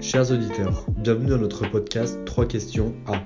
Chers auditeurs, bienvenue dans notre podcast 3 questions à.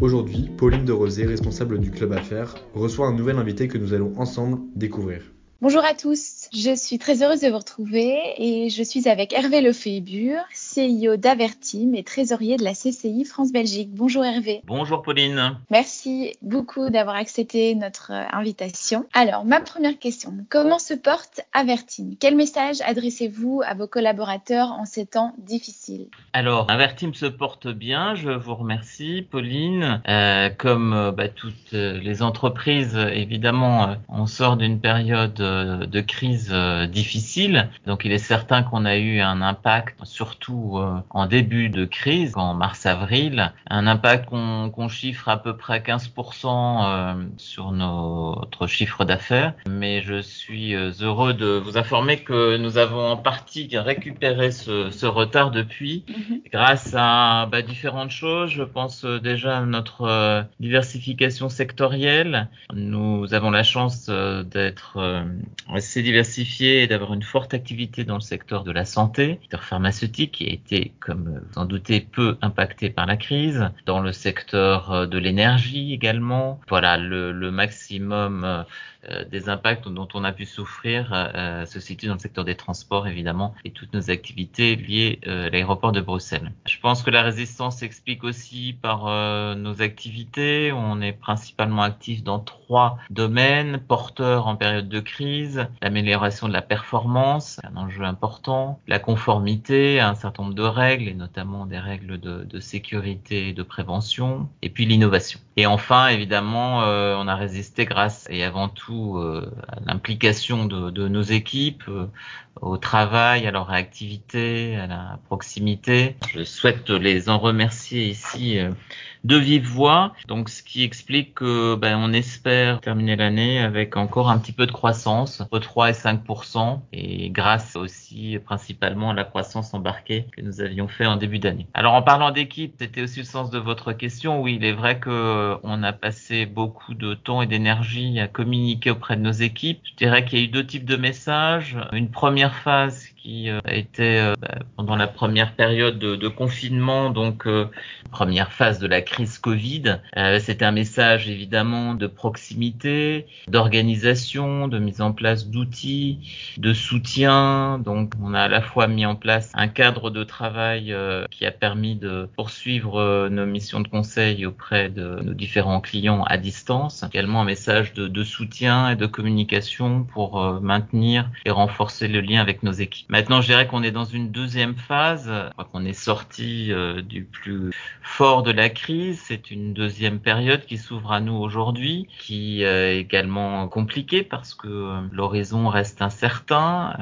Aujourd'hui, Pauline de Rosé, responsable du club Affaires, reçoit un nouvel invité que nous allons ensemble découvrir. Bonjour à tous, je suis très heureuse de vous retrouver et je suis avec Hervé Lefebvre, CIO d'Avertim et trésorier de la CCI France-Belgique. Bonjour Hervé. Bonjour Pauline. Merci beaucoup d'avoir accepté notre invitation. Alors, ma première question, comment se porte Avertim Quel message adressez-vous à vos collaborateurs en ces temps difficiles? Alors, Avertim se porte bien, je vous remercie Pauline. Euh, comme euh, bah, toutes les entreprises, évidemment, euh, on sort d'une période de crise euh, difficile. Donc il est certain qu'on a eu un impact, surtout euh, en début de crise, en mars-avril, un impact qu'on chiffre à peu près 15% euh, sur notre chiffre d'affaires. Mais je suis heureux de vous informer que nous avons en partie récupéré ce, ce retard depuis, mhm. grâce à bah, différentes choses. Je pense déjà à notre diversification sectorielle. Nous avons la chance d'être assez et d'avoir une forte activité dans le secteur de la santé, le secteur pharmaceutique qui a été, comme vous en doutez, peu impacté par la crise, dans le secteur euh, de l'énergie également. Voilà, le, maximum euh, des impacts dont on a pu souffrir euh, se situe dans le secteur des transports évidemment et toutes nos activités liées euh, à l'aéroport de Bruxelles. Je pense que la résistance s'explique aussi par nos activités. On est principalement actif dans trois domaines porteurs en période de crise, l'amélioration de la performance, un enjeu important, la conformité à un certain nombre de règles et notamment des règles de, de sécurité et de prévention, et puis l'innovation. Et enfin, évidemment, on a résisté grâce et avant tout euh, l'implication de, de, nos équipes euh, au travail, à leur réactivité, à la proximité. Je souhaite les en remercier ici euh, de vive voix. Donc, ce qui explique que ben, on espère terminer l'année avec encore un petit peu de croissance, entre 3 et 5% et grâce aussi principalement à la croissance embarquée que nous avions fait en début d'année. Alors, en parlant d'équipe, c'était aussi le sens de votre question. Oui, il est vrai que on a passé beaucoup de temps et d'énergie à communiquer auprès de nos équipes. Je dirais qu'il y a eu deux types de messages. Une première phase qui euh, été euh, bah, pendant la première période de, de confinement, donc euh, première phase de la crise Covid. C'était un message évidemment de proximité, d'organisation, de mise en place d'outils, de soutien. Donc on a à la fois mis en place un cadre de travail qui a permis de poursuivre nos missions de conseil auprès de nos différents clients à distance. Également un message de, de soutien et de communication pour maintenir et renforcer le lien avec nos équipes. Maintenant, je dirais qu'on est dans une deuxième phase. qu'on est sorti euh, du plus fort de la crise. C'est une deuxième période qui s'ouvre à nous aujourd'hui, qui euh, est également compliquée parce que euh, l'horizon reste incertain.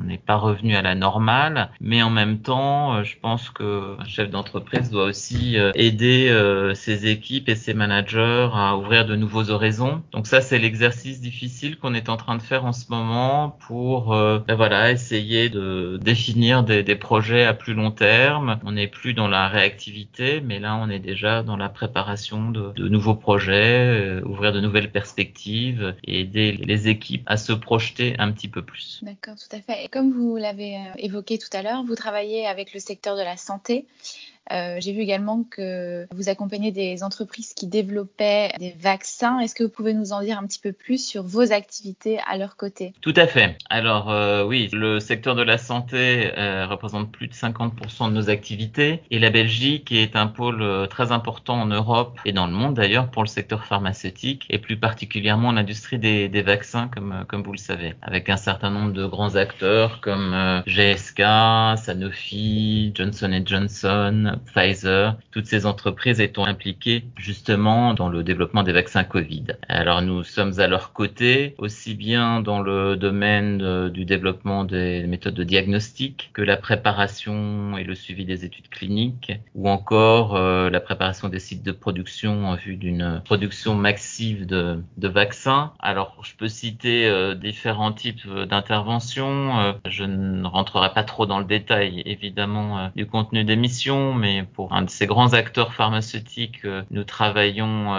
on n'est pas revenu à la normale, mais en même temps, je pense que un chef d'entreprise doit aussi aider ses équipes et ses managers à ouvrir de nouveaux horizons. Donc ça, c'est l'exercice difficile qu'on est en train de faire en ce moment pour, ben voilà, essayer de définir des, projets à plus long terme. On n'est plus dans la réactivité, mais là, on est déjà dans la préparation de, de nouveaux projets, euh, ouvrir de nouvelles perspectives et aider les équipes à se projeter un petit peu plus. D'accord, tout à fait. Et comme vous l'avez euh, évoqué tout à l'heure, vous travaillez avec le secteur de la santé. Euh, j'ai vu également que vous accompagnez des entreprises qui développaient des vaccins. Est-ce que vous pouvez nous en dire un petit peu plus sur vos activités à leur côté? Tout à fait. Alors euh, oui, le secteur de la santé euh, représente plus de 50% de nos activités et la Belgique est un pôle euh, très important en Europe et dans le monde d'ailleurs pour le secteur pharmaceutique et plus particulièrement l'industrie des, des, vaccins comme, comme vous le savez, avec un certain nombre de grands acteurs comme GSK, Sanofi, Johnson Johnson, Pfizer, toutes ces entreprises étant impliquées justement dans le développement des vaccins Covid? Alors nous sommes à leur côté, aussi bien dans le domaine du développement des méthodes de diagnostic que la préparation et le suivi des études cliniques, ou encore euh, la préparation des sites de production en vue d'une production massive de, vaccins. Alors je peux citer euh, différents types d'interventions. Euh, je ne rentrerai pas trop dans le détail évidemment du contenu des missions, mais pour un de ces grands acteurs pharmaceutiques, nous travaillons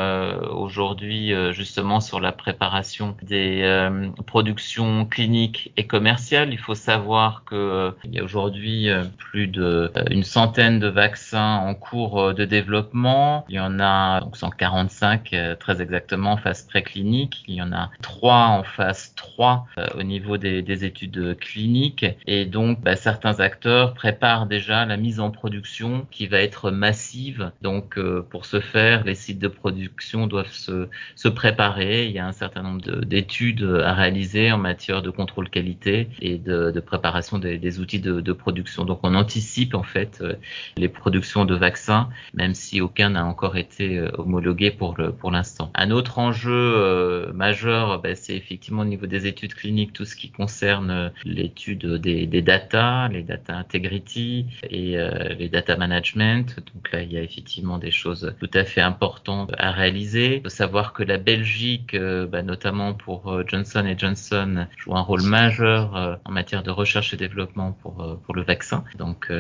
aujourd'hui justement sur la préparation des productions cliniques et commerciales. Il faut savoir que il y a aujourd'hui plus d'une centaine de vaccins en cours de développement. Il y en a donc 145 très exactement en phase préclinique. Il y en a trois en phase 3 au niveau des, des études cliniques et donc bah, certains acteurs préparent déjà la mise en production qui va être massive. Donc euh, pour ce faire, les sites de production doivent se, se préparer. Il y a un certain nombre d'études à réaliser en matière de contrôle qualité et de, de préparation des, des outils de, de, production. Donc on anticipe en fait euh, les productions de vaccins, même si aucun n'a encore été euh, homologué pour le pour l'instant. Un autre enjeu majeur, bah, c'est effectivement au niveau des études cliniques tout ce qui concerne l'étude des, des data, les data integrity et euh, les data management. Donc là, il y a effectivement des choses tout à fait importantes à réaliser. Il faut savoir que la Belgique, euh, bah, notamment pour euh, Johnson Johnson, joue un rôle majeur en matière de recherche et développement pour pour le vaccin. Donc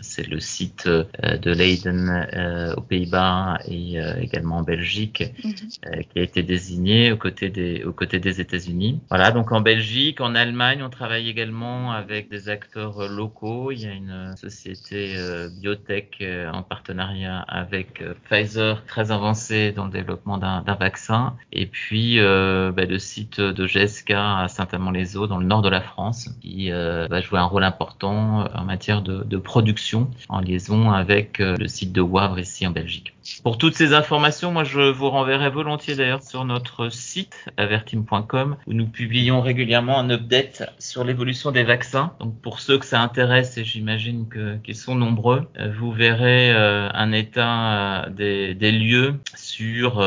c'est le site de Leiden aux Pays-Bas et également en Belgique mhm. qui a été désigné aux côtés des aux côtés des États-Unis. Voilà, donc en Belgique, en Allemagne, on travaille également avec des acteurs locaux. Il y a une société euh, biotech euh, en partenariat avec euh, Pfizer, très avancée dans le développement d'un vaccin. Et puis bah, le site de GSK à Saint-Amand-les-Eaux, dans le nord de la France, qui va jouer un rôle important en matière de, production en liaison avec le site de Wavre ici en Belgique. Pour toutes ces informations, moi je vous renverrai volontiers d'ailleurs sur notre site avertim.com où nous publions régulièrement un update sur l'évolution des vaccins. Donc pour ceux que ça intéresse, et j'imagine qu'ils sont nombreux, euh, vous verrez euh, un état euh, des, des, lieux sur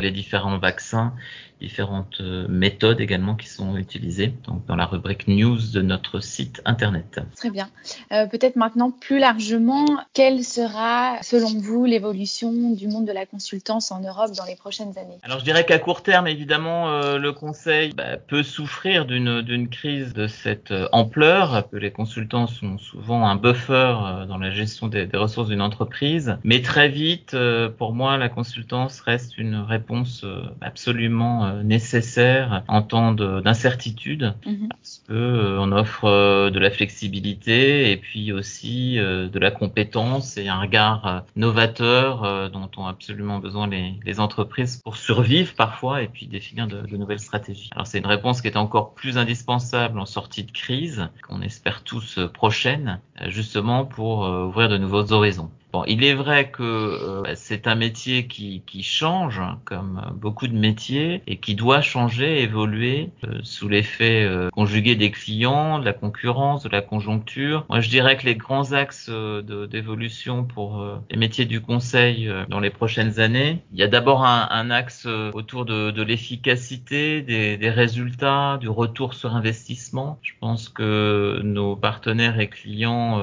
les différents vaccins différentes euh, méthodes également qui sont utilisées donc dans la rubrique news de notre site internet. Très bien. Euh, Peut-être maintenant plus largement, quelle sera selon vous l'évolution du monde de la consultance en Europe dans les prochaines années? Alors je dirais qu'à court terme, évidemment, euh, le Conseil bah, peut souffrir d'une crise de cette ampleur, que les consultants sont souvent un buffer dans la gestion des, des ressources d'une entreprise. Mais très vite, pour moi, la consultance reste une réponse absolument nécessaire en temps d'incertitude mhm. parce que euh, on offre euh, de la flexibilité et puis aussi de la compétence et un regard novateur dont ont absolument besoin les, les, entreprises pour survivre parfois et puis définir de, de nouvelles stratégies. Alors c'est une réponse qui est encore plus indispensable en sortie de crise, qu'on espère tous prochaine, justement pour ouvrir de nouveaux horizons. Bon, il est vrai que euh, c'est un métier qui, qui, change, comme beaucoup de métiers, et qui doit changer, évoluer euh, sous l'effet euh, conjugué des clients, de la concurrence, de la conjoncture. Moi, je dirais que les grands axes d'évolution pour les métiers du conseil dans les prochaines années, il y a d'abord un, un, axe autour de, de l'efficacité, des, des, résultats, du retour sur investissement. Je pense que nos partenaires et clients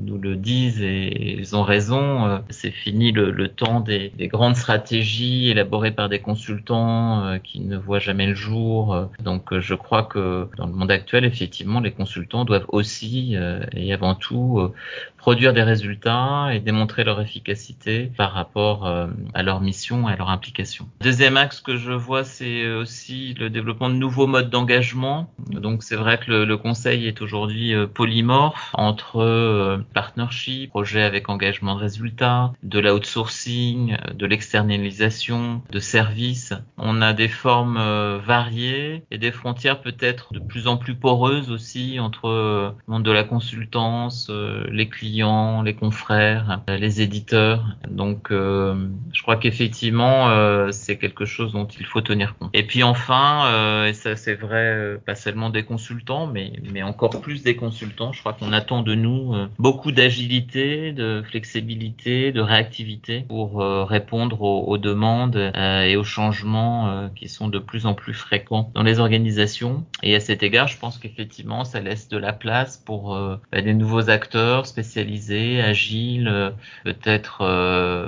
nous le disent et ils ont raison euh, c'est fini le, temps des, grandes stratégies élaborées par des consultants euh, qui ne voient jamais le jour. Euh. Donc je crois que dans le monde actuel, effectivement, les consultants doivent aussi et avant tout produire des résultats et démontrer leur efficacité par rapport à leur mission et à leur implication. Deuxième axe que je vois, c'est aussi le développement de nouveaux modes d'engagement. Donc c'est vrai que le, le, conseil est aujourd'hui polymorphe entre partnership, projet avec engagement résultats, de l'outsourcing, de l'externalisation de services. On a des formes euh, variées et des frontières peut-être de plus en plus poreuses aussi entre euh, le monde de la consultance, euh, les clients, les confrères, les éditeurs. Donc je crois qu'effectivement c'est quelque chose dont il faut tenir compte. Et puis enfin, et ça c'est vrai pas seulement des consultants, mais, mais encore plus des consultants, je crois qu'on attend de nous beaucoup d'agilité, de flexibilité de réactivité pour euh, répondre aux, demandes euh, et aux changements euh, qui sont de plus en plus fréquents dans les organisations. Et à cet égard, je pense qu'effectivement, ça laisse de la place pour bah, des nouveaux acteurs spécialisés agiles, peut-être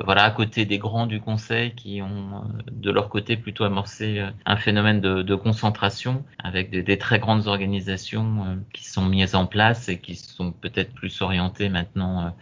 voilà à côté des grands du conseil qui ont de leur côté plutôt amorcé un phénomène de, de concentration avec des, des, très grandes organisations qui sont mises en place et qui sont peut-être plus orientées maintenant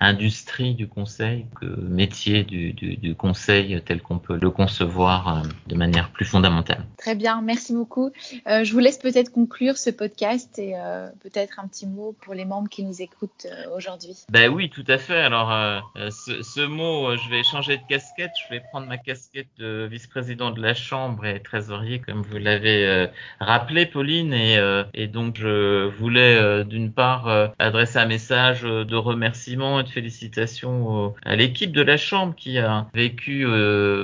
industrie du conseil que métier du, du, du conseil tel qu'on peut le concevoir de manière plus fondamentale. Très bien, merci beaucoup. Euh, je vous laisse peut-être conclure ce podcast et euh, peut-être un petit mot pour les membres qui nous écoutent euh, aujourd'hui. Ben oui, tout à fait. Alors, euh, ce, ce, mot, je vais changer de casquette. Je vais prendre ma casquette de vice-président de la Chambre et trésorier, comme vous l'avez rappelé, Pauline. Et, et, donc, je voulais d'une part adresser un message de remerciement et de félicitations à l'équipe de la Chambre qui a vécu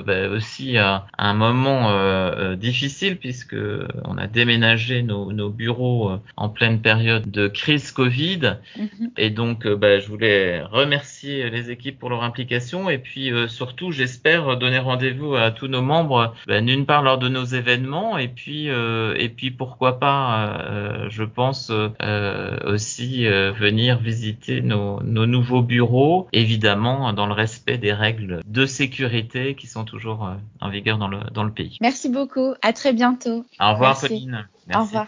ben aussi un moment difficile puisque on a déménagé nos, nos bureaux euh, en pleine période de crise Covid. Mm-hmm. Et donc, euh, bah, je voulais remercier les équipes pour leur implication et puis euh, surtout, j'espère donner rendez-vous à tous nos membres, bah, d'une part lors de nos événements et puis et puis pourquoi pas, je pense aussi venir visiter nos, nos nouveaux bureaux, évidemment dans le respect des règles de sécurité qui sont toujours en vigueur dans le dans le pays. Merci beaucoup. À très bientôt. Au revoir, Merci. Pauline. Merci. Au revoir.